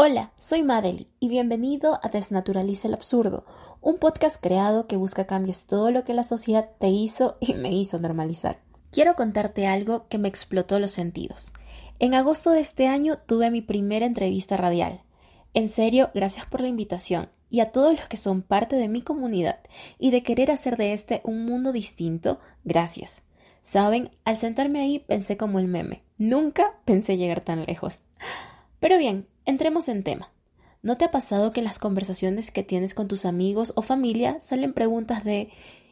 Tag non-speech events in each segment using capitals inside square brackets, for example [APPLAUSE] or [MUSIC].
Hola, soy Madeli y bienvenido a Desnaturaliza el Absurdo, un podcast creado que busca cambios todo lo que la sociedad te hizo y me hizo normalizar. Quiero contarte algo que me explotó los sentidos. En agosto de este año tuve mi primera entrevista radial. En serio, gracias por la invitación y a todos los que son parte de mi comunidad y de querer hacer de este un mundo distinto, gracias. Saben, al sentarme ahí pensé como el meme. Nunca pensé llegar tan lejos. Pero bien, Entremos en tema. ¿No te ha pasado que en las conversaciones que tienes con tus amigos o familia salen preguntas de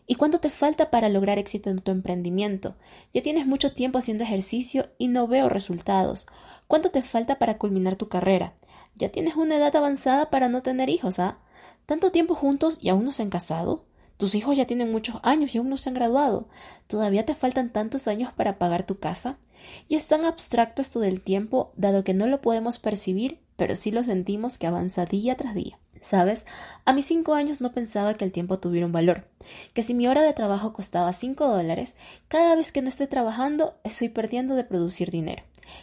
¿y cuánto te falta para lograr éxito en tu emprendimiento? Ya tienes mucho tiempo haciendo ejercicio y no veo resultados. ¿Cuánto te falta para culminar tu carrera? Ya tienes una edad avanzada para no tener hijos, ¿ah? ¿Tanto tiempo juntos y aún no se han casado? Tus hijos ya tienen muchos años y aún no se han graduado. ¿Todavía te faltan tantos años para pagar tu casa? Y es tan abstracto esto del tiempo, dado que no lo podemos percibir pero sí lo sentimos que avanza día tras día. ¿Sabes? A mis cinco años no pensaba que el tiempo tuviera un valor, que si mi hora de trabajo costaba cinco dólares, cada vez que no esté trabajando estoy perdiendo de producir dinero.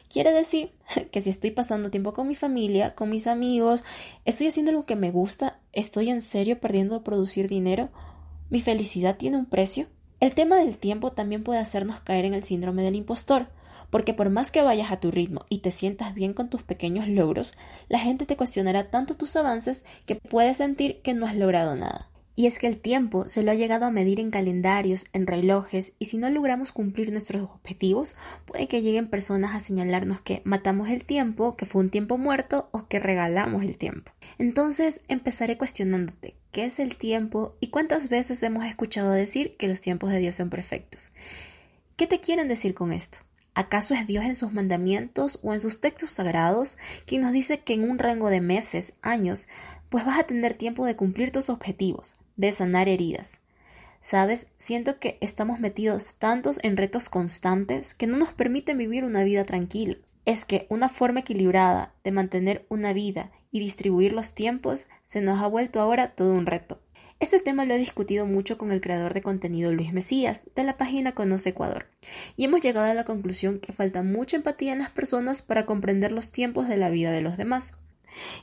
Quiere decir [LAUGHS] que si estoy pasando tiempo con mi familia, con mis amigos, estoy haciendo algo que me gusta, estoy en serio perdiendo de producir dinero, mi felicidad tiene un precio. El tema del tiempo también puede hacernos caer en el síndrome del impostor, porque por más que vayas a tu ritmo y te sientas bien con tus pequeños logros, la gente te cuestionará tanto tus avances que puedes sentir que no has logrado nada. Y es que el tiempo se lo ha llegado a medir en calendarios, en relojes, y si no logramos cumplir nuestros objetivos, puede que lleguen personas a señalarnos que matamos el tiempo, que fue un tiempo muerto o que regalamos el tiempo. Entonces empezaré cuestionándote qué es el tiempo y cuántas veces hemos escuchado decir que los tiempos de Dios son perfectos. ¿Qué te quieren decir con esto? ¿Acaso es Dios en sus mandamientos o en sus textos sagrados quien nos dice que en un rango de meses, años, pues vas a tener tiempo de cumplir tus objetivos, de sanar heridas? Sabes, siento que estamos metidos tantos en retos constantes que no nos permiten vivir una vida tranquila. Es que una forma equilibrada de mantener una vida y distribuir los tiempos se nos ha vuelto ahora todo un reto. Este tema lo he discutido mucho con el creador de contenido Luis Mesías, de la página Conoce Ecuador, y hemos llegado a la conclusión que falta mucha empatía en las personas para comprender los tiempos de la vida de los demás.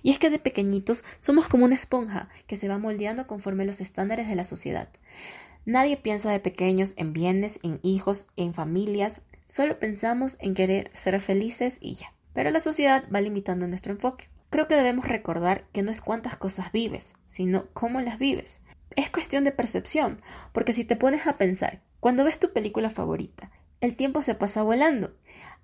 Y es que de pequeñitos somos como una esponja que se va moldeando conforme los estándares de la sociedad. Nadie piensa de pequeños en bienes, en hijos, en familias, solo pensamos en querer ser felices y ya. Pero la sociedad va limitando nuestro enfoque. Creo que debemos recordar que no es cuántas cosas vives, sino cómo las vives es cuestión de percepción, porque si te pones a pensar, cuando ves tu película favorita, el tiempo se pasa volando,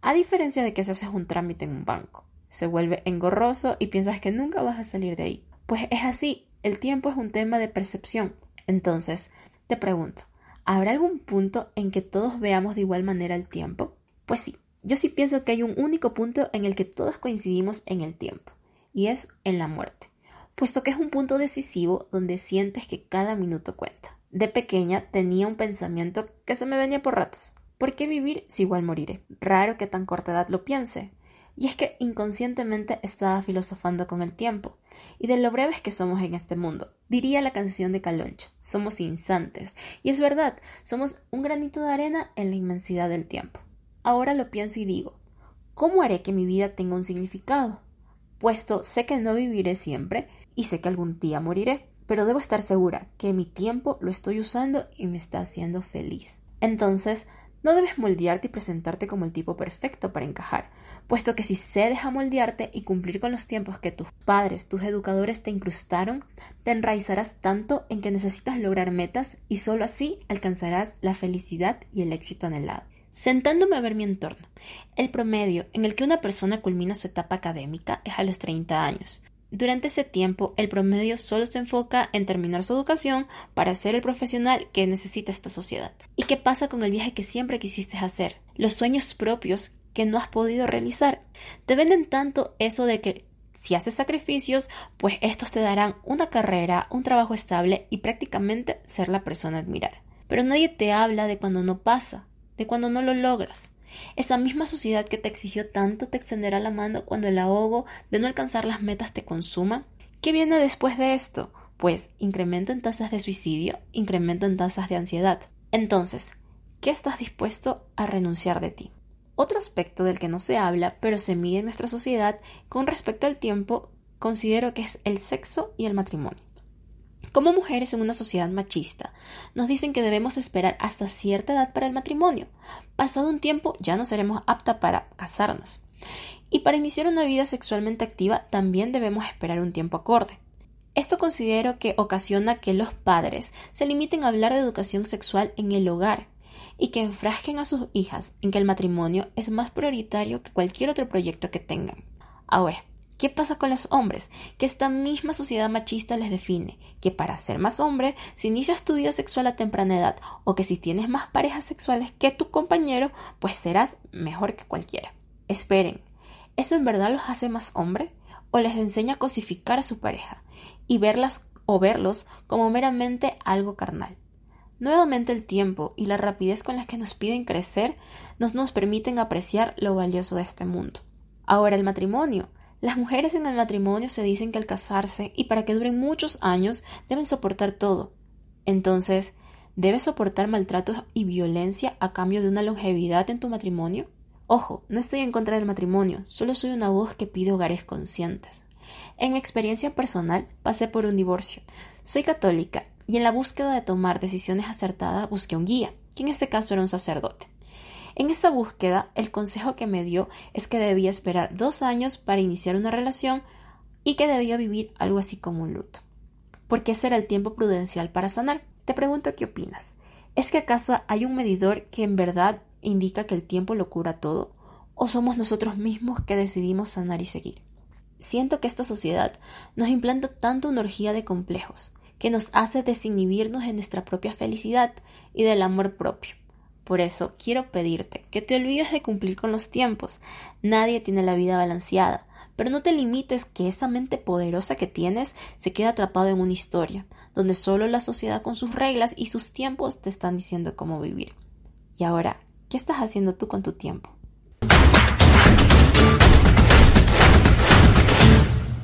a diferencia de que si haces un trámite en un banco, se vuelve engorroso y piensas que nunca vas a salir de ahí. Pues es así, el tiempo es un tema de percepción. Entonces, te pregunto, ¿habrá algún punto en que todos veamos de igual manera el tiempo? Pues sí, yo sí pienso que hay un único punto en el que todos coincidimos en el tiempo, y es en la muerte puesto que es un punto decisivo donde sientes que cada minuto cuenta. De pequeña tenía un pensamiento que se me venía por ratos. ¿Por qué vivir si igual moriré? Raro que tan corta edad lo piense. Y es que inconscientemente estaba filosofando con el tiempo y de lo breves que somos en este mundo. Diría la canción de Caloncho, somos instantes. Y es verdad, somos un granito de arena en la inmensidad del tiempo. Ahora lo pienso y digo, ¿cómo haré que mi vida tenga un significado? Puesto sé que no viviré siempre, y sé que algún día moriré, pero debo estar segura que mi tiempo lo estoy usando y me está haciendo feliz. Entonces, no debes moldearte y presentarte como el tipo perfecto para encajar, puesto que si se deja moldearte y cumplir con los tiempos que tus padres, tus educadores te incrustaron, te enraizarás tanto en que necesitas lograr metas y solo así alcanzarás la felicidad y el éxito anhelado. Sentándome a ver mi entorno, el promedio en el que una persona culmina su etapa académica es a los 30 años, durante ese tiempo, el promedio solo se enfoca en terminar su educación para ser el profesional que necesita esta sociedad. ¿Y qué pasa con el viaje que siempre quisiste hacer? Los sueños propios que no has podido realizar. Te venden tanto eso de que si haces sacrificios, pues estos te darán una carrera, un trabajo estable y prácticamente ser la persona a admirar. Pero nadie te habla de cuando no pasa, de cuando no lo logras. Esa misma sociedad que te exigió tanto te extenderá la mano cuando el ahogo de no alcanzar las metas te consuma. ¿Qué viene después de esto? Pues incremento en tasas de suicidio, incremento en tasas de ansiedad. Entonces, ¿qué estás dispuesto a renunciar de ti? Otro aspecto del que no se habla, pero se mide en nuestra sociedad con respecto al tiempo, considero que es el sexo y el matrimonio. Como mujeres en una sociedad machista, nos dicen que debemos esperar hasta cierta edad para el matrimonio. Pasado un tiempo ya no seremos aptas para casarnos. Y para iniciar una vida sexualmente activa también debemos esperar un tiempo acorde. Esto considero que ocasiona que los padres se limiten a hablar de educación sexual en el hogar y que enfrasquen a sus hijas en que el matrimonio es más prioritario que cualquier otro proyecto que tengan. Ahora, ¿Qué pasa con los hombres? Que esta misma sociedad machista les define que para ser más hombre, si inicias tu vida sexual a temprana edad o que si tienes más parejas sexuales que tu compañero, pues serás mejor que cualquiera. Esperen, ¿eso en verdad los hace más hombre? ¿O les enseña a cosificar a su pareja y verlas o verlos como meramente algo carnal? Nuevamente el tiempo y la rapidez con las que nos piden crecer nos nos permiten apreciar lo valioso de este mundo. Ahora el matrimonio las mujeres en el matrimonio se dicen que al casarse y para que duren muchos años deben soportar todo. Entonces, ¿debes soportar maltratos y violencia a cambio de una longevidad en tu matrimonio? Ojo, no estoy en contra del matrimonio, solo soy una voz que pide hogares conscientes. En mi experiencia personal pasé por un divorcio. Soy católica y en la búsqueda de tomar decisiones acertadas busqué un guía, que en este caso era un sacerdote. En esta búsqueda, el consejo que me dio es que debía esperar dos años para iniciar una relación y que debía vivir algo así como un luto. Porque ese era el tiempo prudencial para sanar. Te pregunto qué opinas. ¿Es que acaso hay un medidor que en verdad indica que el tiempo lo cura todo? ¿O somos nosotros mismos que decidimos sanar y seguir? Siento que esta sociedad nos implanta tanto una orgía de complejos, que nos hace desinhibirnos de nuestra propia felicidad y del amor propio por eso quiero pedirte que te olvides de cumplir con los tiempos. Nadie tiene la vida balanceada, pero no te limites que esa mente poderosa que tienes se quede atrapado en una historia, donde solo la sociedad con sus reglas y sus tiempos te están diciendo cómo vivir. Y ahora, ¿qué estás haciendo tú con tu tiempo?